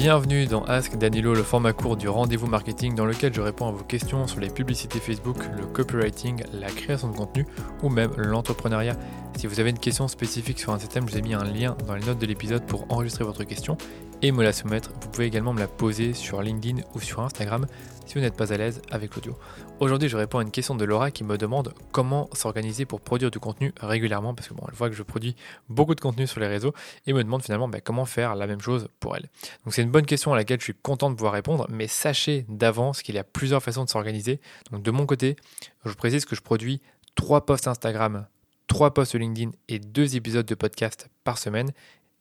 Bienvenue dans Ask Danilo, le format court du rendez-vous marketing dans lequel je réponds à vos questions sur les publicités Facebook, le copywriting, la création de contenu ou même l'entrepreneuriat. Si vous avez une question spécifique sur un thème, je vous ai mis un lien dans les notes de l'épisode pour enregistrer votre question et me la soumettre. Vous pouvez également me la poser sur LinkedIn ou sur Instagram si vous n'êtes pas à l'aise avec l'audio. Aujourd'hui, je réponds à une question de Laura qui me demande comment s'organiser pour produire du contenu régulièrement parce que bon, elle voit que je produis beaucoup de contenu sur les réseaux et me demande finalement bah, comment faire la même chose pour elle. Donc c'est une bonne question à laquelle je suis content de pouvoir répondre, mais sachez d'avance qu'il y a plusieurs façons de s'organiser. Donc de mon côté, je précise que je produis trois posts Instagram 3 posts LinkedIn et 2 épisodes de podcast par semaine.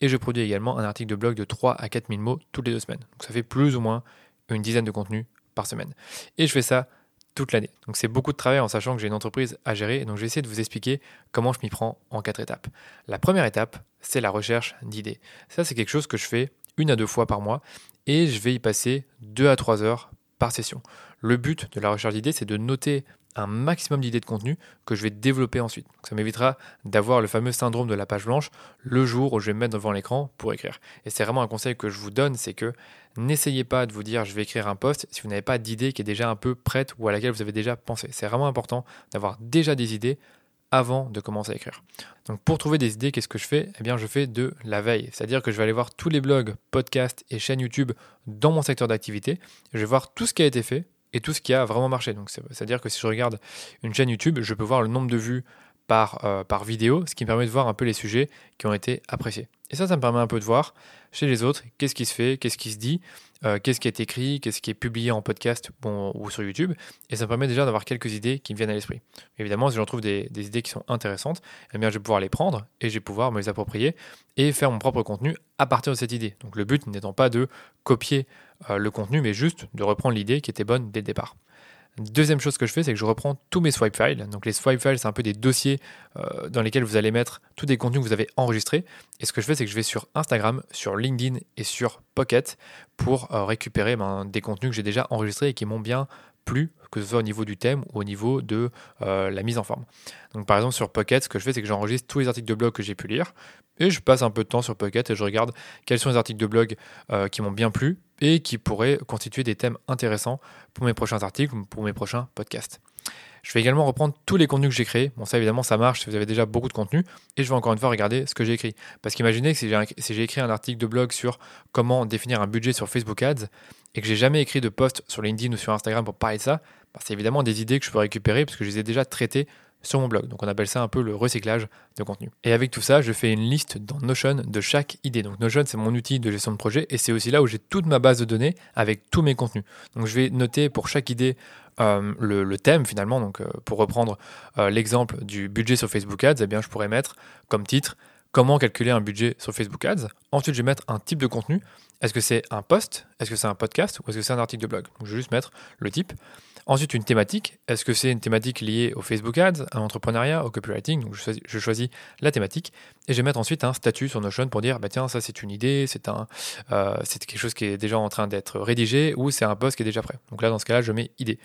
Et je produis également un article de blog de 3 à 4 000 mots toutes les deux semaines. Donc ça fait plus ou moins une dizaine de contenus par semaine. Et je fais ça toute l'année. Donc c'est beaucoup de travail en sachant que j'ai une entreprise à gérer. Donc je vais essayer de vous expliquer comment je m'y prends en quatre étapes. La première étape, c'est la recherche d'idées. Ça, c'est quelque chose que je fais une à deux fois par mois et je vais y passer 2 à 3 heures par session. Le but de la recherche d'idées, c'est de noter un maximum d'idées de contenu que je vais développer ensuite. ça m'évitera d'avoir le fameux syndrome de la page blanche le jour où je vais me mettre devant l'écran pour écrire. Et c'est vraiment un conseil que je vous donne, c'est que n'essayez pas de vous dire je vais écrire un post si vous n'avez pas d'idée qui est déjà un peu prête ou à laquelle vous avez déjà pensé. C'est vraiment important d'avoir déjà des idées avant de commencer à écrire. Donc pour trouver des idées, qu'est-ce que je fais? Eh bien je fais de la veille, c'est-à-dire que je vais aller voir tous les blogs, podcasts et chaînes YouTube dans mon secteur d'activité, je vais voir tout ce qui a été fait et tout ce qui a vraiment marché. Donc, c'est-à-dire que si je regarde une chaîne YouTube, je peux voir le nombre de vues par, euh, par vidéo, ce qui me permet de voir un peu les sujets qui ont été appréciés. Et ça, ça me permet un peu de voir chez les autres qu'est-ce qui se fait, qu'est-ce qui se dit, euh, qu'est-ce qui est écrit, qu'est-ce qui est publié en podcast ou sur YouTube. Et ça me permet déjà d'avoir quelques idées qui me viennent à l'esprit. Évidemment, si j'en trouve des, des, idées qui sont intéressantes, eh bien, je vais pouvoir les prendre et je vais pouvoir me les approprier et faire mon propre contenu à partir de cette idée. Donc le but n'étant pas de copier euh, le contenu, mais juste de reprendre l'idée qui était bonne dès le départ. Deuxième chose que je fais, c'est que je reprends tous mes swipe files. Donc les swipe files, c'est un peu des dossiers euh, dans lesquels vous allez mettre tous des contenus que vous avez enregistrés. Et ce que je fais, c'est que je vais sur Instagram, sur LinkedIn et sur Pocket pour euh, récupérer ben, des contenus que j'ai déjà enregistrés et qui m'ont bien plu, que ce soit au niveau du thème ou au niveau de la mise en forme. Donc par exemple sur Pocket, ce que je fais, c'est que j'enregistre tous les articles de blog que j'ai pu lire et je passe un peu de temps sur Pocket et je regarde quels sont les articles de blog qui m'ont bien plu et qui pourraient constituer des thèmes intéressants pour mes prochains articles ou pour mes prochains podcasts. Je vais également reprendre tous les contenus que j'ai créés. Bon, ça évidemment, ça marche si vous avez déjà beaucoup de contenu. Et je vais encore une fois regarder ce que j'ai écrit. Parce qu'imaginez que si j'ai écrit un article de blog sur comment définir un budget sur Facebook Ads et que j'ai jamais écrit de post sur LinkedIn ou sur Instagram pour parler de ça, bah, c'est évidemment des idées que je peux récupérer parce que je les ai déjà traitées sur mon blog. Donc on appelle ça un peu le recyclage de contenu. Et avec tout ça, je fais une liste dans Notion de chaque idée. Donc Notion, c'est mon outil de gestion de projet et c'est aussi là où j'ai toute ma base de données avec tous mes contenus. Donc je vais noter pour chaque idée euh, le, thème finalement. Donc euh, pour reprendre euh, l'exemple du budget sur Facebook Ads, eh bien je pourrais mettre comme titre comment calculer un budget sur Facebook Ads? Ensuite, je vais mettre un type de contenu. Est-ce que c'est un post? Est-ce que c'est un podcast? Ou est-ce que c'est un article de blog? Donc, je vais juste mettre le type. Ensuite, une thématique. Est-ce que c'est une thématique liée au Facebook Ads, à l'entrepreneuriat, au copywriting? Donc, je choisis, la thématique et je vais mettre ensuite un statut sur Notion pour dire bah tiens, ça c'est une idée, c'est un, euh, quelque chose qui est déjà en train d'être rédigé ou c'est un post qui est déjà prêt. Donc là, dans ce cas-là, je mets idée.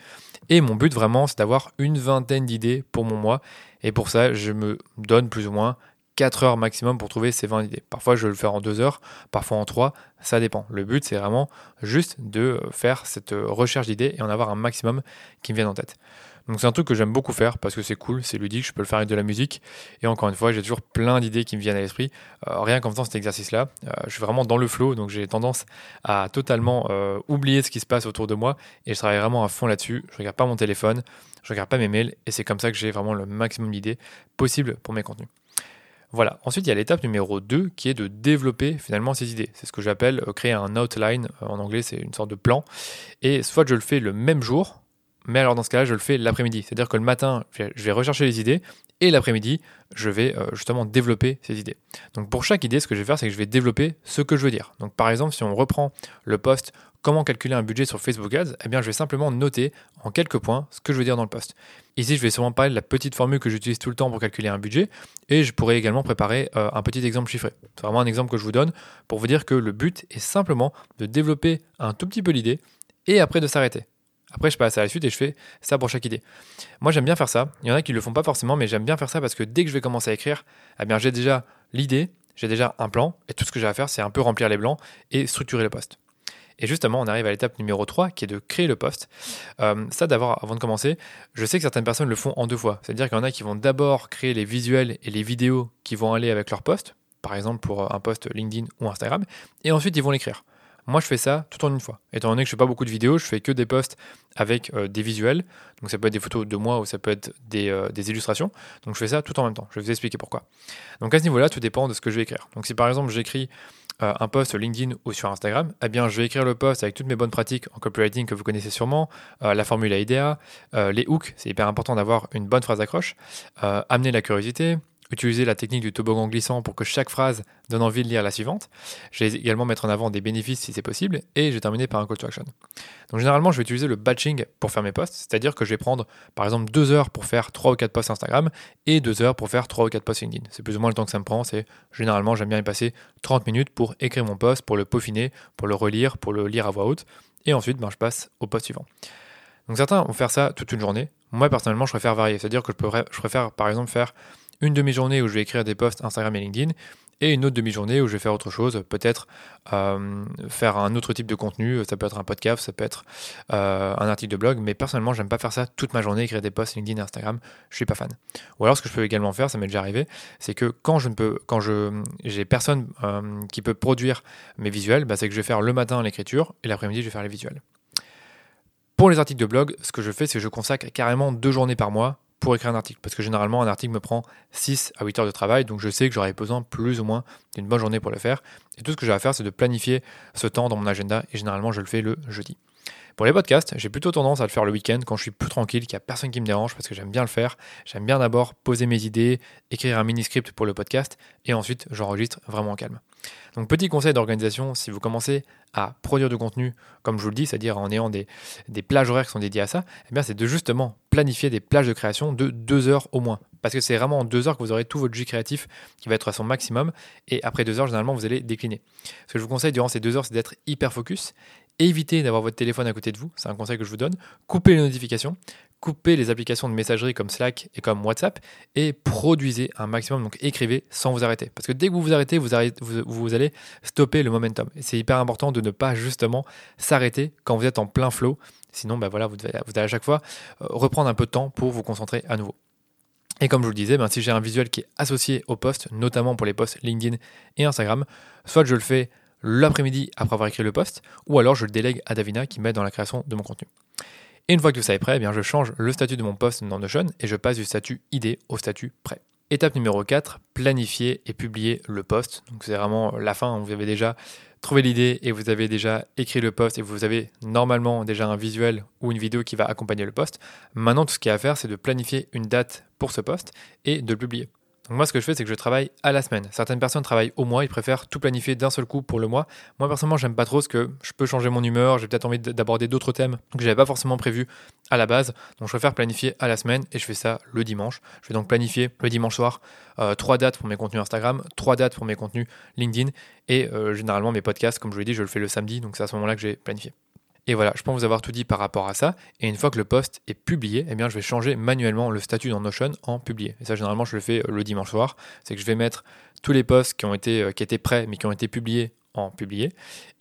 Et mon but vraiment, c'est d'avoir une vingtaine d'idées pour mon mois. Et pour ça, je me donne plus ou moins 4 heures maximum pour trouver ces 20 idées. Parfois, je vais le faire en 2 heures, parfois en 3, ça dépend. Le but, c'est vraiment juste de faire cette recherche d'idées et en avoir un maximum qui me viennent en tête. Donc c'est un truc que j'aime beaucoup faire parce que c'est cool, c'est ludique, je peux le faire avec de la musique. Et encore une fois, j'ai toujours plein d'idées qui me viennent à l'esprit. Euh, rien qu'en faisant cet exercice-là, euh, je suis vraiment dans le flow, donc j'ai tendance à totalement euh, oublier ce qui se passe autour de moi et je travaille vraiment à fond là-dessus. Je regarde pas mon téléphone, je regarde pas mes mails et c'est comme ça que j'ai vraiment le maximum d'idées possibles pour mes contenus. Voilà. Ensuite, il y a l'étape numéro 2 qui est de développer finalement ces idées. C'est ce que j'appelle euh, créer un outline. Euh, en anglais, c'est une sorte de plan. Et soit je le fais le même jour, mais alors dans ce cas-là, je le fais l'après-midi. C'est-à-dire que le matin, je vais rechercher les idées et l'après-midi, je vais euh, justement développer ces idées. Donc pour chaque idée, ce que je vais faire, c'est que je vais développer ce que je veux dire. Donc par exemple, si on reprend le post comment calculer un budget sur Facebook Ads, eh bien je vais simplement noter en quelques points ce que je veux dire dans le post. Ici, je vais sûrement parler de la petite formule que j'utilise tout le temps pour calculer un budget et je pourrais également préparer euh, un petit exemple chiffré. C'est vraiment un exemple que je vous donne pour vous dire que le but est simplement de développer un tout petit peu l'idée et après de s'arrêter. Après, je passe à la suite et je fais ça pour chaque idée. Moi, j'aime bien faire ça. Il y en a qui ne le font pas forcément, mais j'aime bien faire ça parce que dès que je vais commencer à écrire, eh bien, j'ai déjà l'idée, j'ai déjà un plan, et tout ce que j'ai à faire, c'est un peu remplir les blancs et structurer le poste. Et justement, on arrive à l'étape numéro 3 qui est de créer le post. Euh, ça, d'abord, avant de commencer, je sais que certaines personnes le font en deux fois. C'est-à-dire qu'il y en a qui vont d'abord créer les visuels et les vidéos qui vont aller avec leur post, par exemple pour un post LinkedIn ou Instagram, et ensuite ils vont l'écrire. Moi, je fais ça tout en une fois. Étant donné que je fais pas beaucoup de vidéos, je fais que des posts avec euh, des visuels. Donc, ça peut être des photos de moi ou ça peut être euh, des, illustrations. Donc, je fais ça tout en même temps. Je vais vous expliquer pourquoi. Donc, à ce niveau-là, tout dépend de ce que je vais écrire. Donc, si par exemple, j'écris euh, un post LinkedIn ou sur Instagram, eh bien, je vais écrire le post avec toutes mes bonnes pratiques en copywriting que vous connaissez sûrement, la formule AIDA, les hooks, c'est hyper important d'avoir une bonne phrase d'accroche, amener la curiosité, utiliser la technique du toboggan glissant pour que chaque phrase donne envie de lire la suivante. Je vais également mettre en avant des bénéfices si c'est possible et je vais terminer par un call to action. Donc généralement, je vais utiliser le batching pour faire mes posts, c'est-à-dire que je vais prendre par exemple deux heures pour faire trois ou quatre posts Instagram et deux heures pour faire trois ou quatre posts LinkedIn. C'est plus ou moins le temps que ça me prend. C'est généralement, j'aime bien y passer 30 minutes pour écrire mon post, pour le peaufiner, pour le relire, pour le lire à voix haute et ensuite, ben, je passe au post suivant. Donc certains vont faire ça toute une journée. Moi personnellement, je préfère varier, c'est-à-dire que je, je préfère par exemple faire une demi-journée où je vais écrire des posts Instagram et LinkedIn, et une autre demi-journée où je vais faire autre chose, peut-être euh, faire un autre type de contenu, ça peut être un podcast, ça peut être euh, un article de blog, mais personnellement, j'aime pas faire ça toute ma journée, écrire des posts LinkedIn et Instagram, je suis pas fan. Ou alors, ce que je peux également faire, ça m'est déjà arrivé, c'est que quand je ne peux, quand je j'ai personne euh, qui peut produire mes visuels, bah, c'est que je vais faire le matin l'écriture et l'après-midi, je vais faire les visuels. Pour les articles de blog, ce que je fais, c'est que je consacre carrément deux journées par mois pour écrire un article. Parce que généralement, un article me prend 6 à 8 heures de travail, donc je sais que j'aurai besoin plus ou moins d'une bonne journée pour le faire. Et tout ce que j'ai à faire, c'est de planifier ce temps dans mon agenda, et généralement, je le fais le jeudi. Pour les podcasts, j'ai plutôt tendance à le faire le week-end quand je suis plus tranquille, qu'il n'y a personne qui me dérange parce que j'aime bien le faire. J'aime bien d'abord poser mes idées, écrire un mini-script pour le podcast et ensuite j'enregistre vraiment en calme. Donc petit conseil d'organisation, si vous commencez à produire du contenu, comme je vous le dis, c'est-à-dire en ayant des, plages horaires qui sont dédiées à ça, eh bien c'est de justement planifier des plages de création de deux heures au moins. Parce que c'est vraiment en deux heures que vous aurez tout votre jus créatif qui va être à son maximum. Et après deux heures, généralement, vous allez décliner. Ce que je vous conseille durant ces deux heures, c'est d'être hyper focus Évitez d'avoir votre téléphone à côté de vous, c'est un conseil que je vous donne. Coupez les notifications, coupez les applications de messagerie comme Slack et comme WhatsApp et produisez un maximum, donc écrivez sans vous arrêter. Parce que dès que vous vous arrêtez, vous, vous, allez stopper le momentum. C'est hyper important de ne pas justement s'arrêter quand vous êtes en plein flow. Sinon, bah voilà, vous, devez, allez à chaque fois euh, reprendre un peu de temps pour vous concentrer à nouveau. Et comme je vous le disais, ben, si j'ai un visuel qui est associé au post, notamment pour les posts LinkedIn et Instagram, soit je le fais l'après-midi après avoir écrit le post, ou alors je le délègue à Davina qui m'aide dans la création de mon contenu. Et une fois que tout ça est prêt, eh bien je change le statut de mon post dans Notion et je passe du statut idée au statut prêt. Étape numéro 4, planifier et publier le post. Donc c'est vraiment la fin, vous avez déjà trouvé l'idée et vous avez déjà écrit le post et vous avez normalement déjà un visuel ou une vidéo qui va accompagner le post. Maintenant tout ce qu'il y a à faire c'est de planifier une date pour ce post et de le publier. Donc moi, ce que je fais, c'est que je travaille à la semaine. Certaines personnes travaillent au mois, ils préfèrent tout planifier d'un seul coup pour le mois. Moi, personnellement, j'aime pas trop ce que je peux changer mon humeur, j'ai peut-être envie d'aborder d'autres thèmes que j'avais pas forcément prévu à la base. Donc je préfère planifier à la semaine et je fais ça le dimanche. Je vais donc planifier le dimanche soir euh, trois dates pour mes contenus Instagram, trois dates pour mes contenus LinkedIn et euh, généralement mes podcasts, comme je vous l'ai dit, je le fais le samedi. Donc c'est à ce moment-là que j'ai planifié. Et voilà, je pense vous avoir tout dit par rapport à ça. Et une fois que le post est publié, eh bien, je vais changer manuellement le statut dans Notion en publié. Et ça, généralement, je le fais euh, le dimanche soir. C'est que je vais mettre tous les posts qui ont été, euh, étaient prêts, mais qui ont été publiés en publié.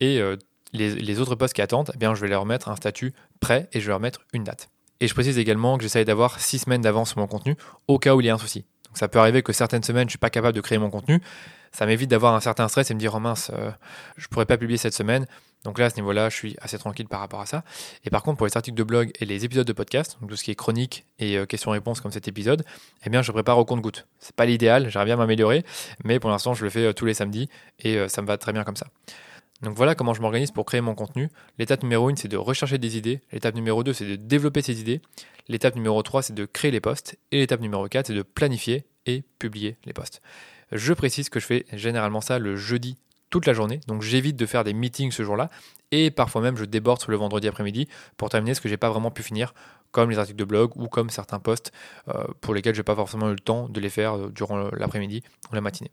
Et euh, les, autres posts qui attendent, eh bien, je vais leur mettre un statut prêt et je vais leur mettre une date. Et je précise également que j'essaye d'avoir six semaines d'avance sur mon contenu au cas où il y a un souci. Donc ça peut arriver que certaines semaines, je ne suis pas capable de créer mon contenu. Ça m'évite d'avoir un certain stress et me dire, oh mince, je ne pourrais pas publier cette semaine. Donc là, à ce niveau-là, je suis assez tranquille par rapport à ça. Et par contre, pour les articles de blog et les épisodes de podcast, donc tout ce qui est chronique et euh, questions-réponses comme cet épisode, eh bien, je prépare au compte-goutte. C'est pas l'idéal, j'aimerais bien m'améliorer, mais pour l'instant, je le fais euh, tous les samedis et euh, ça me va très bien comme ça. Donc voilà comment je m'organise pour créer mon contenu. L'étape numéro 1, c'est de rechercher des idées. L'étape numéro 2, c'est de développer ces idées. L'étape numéro 3, c'est de créer les posts. Et l'étape numéro 4, c'est de planifier et publier les posts. Je précise que je fais généralement ça le jeudi toute la journée. Donc j'évite de faire des meetings ce jour-là. Et parfois même, je déborde sur le vendredi après-midi pour terminer ce que j'ai pas vraiment pu finir, comme les articles de blog ou comme certains posts euh, pour lesquels j'ai pas forcément eu le temps de les faire euh, durant l'après-midi ou la matinée.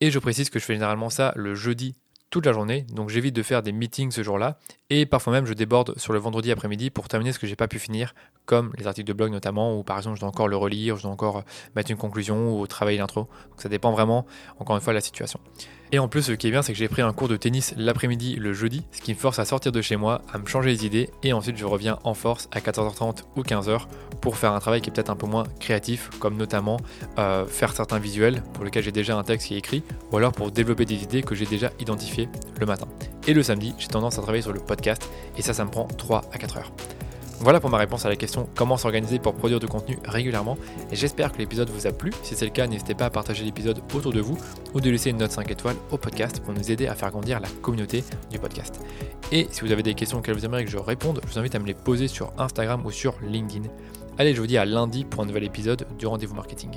Et je précise que je fais généralement ça le jeudi toute la journée, donc j'évite de faire des meetings ce jour-là, et parfois même je déborde sur le vendredi après-midi pour terminer ce que j'ai pas pu finir, comme les articles de blog notamment, où par exemple je dois encore le relire, je dois encore mettre une conclusion ou travailler l'intro. Donc ça dépend vraiment, encore une fois, de la situation. Et en plus, ce qui est bien, c'est que j'ai pris un cours de tennis l'après-midi le jeudi, ce qui me force à sortir de chez moi, à me changer les idées, et ensuite je reviens en force à 14h30 ou 15h pour faire un travail qui est peut-être un peu moins créatif, comme notamment euh, faire certains visuels pour lesquels j'ai déjà un texte qui est écrit, ou alors pour développer des idées que j'ai déjà identifiées le matin. Et le samedi, j'ai tendance à travailler sur le podcast, et ça, ça me prend 3 à 4 heures. Voilà pour ma réponse à la question comment s'organiser pour produire du contenu régulièrement. J'espère que l'épisode vous a plu. Si c'est le cas, n'hésitez pas à partager l'épisode autour de vous ou de laisser une note 5 étoiles au podcast pour nous aider à faire grandir la communauté du podcast. Et si vous avez des questions auxquelles vous aimeriez que je réponde, je vous invite à me les poser sur Instagram ou sur LinkedIn. Allez, je vous dis à lundi pour un nouvel épisode du rendez-vous marketing.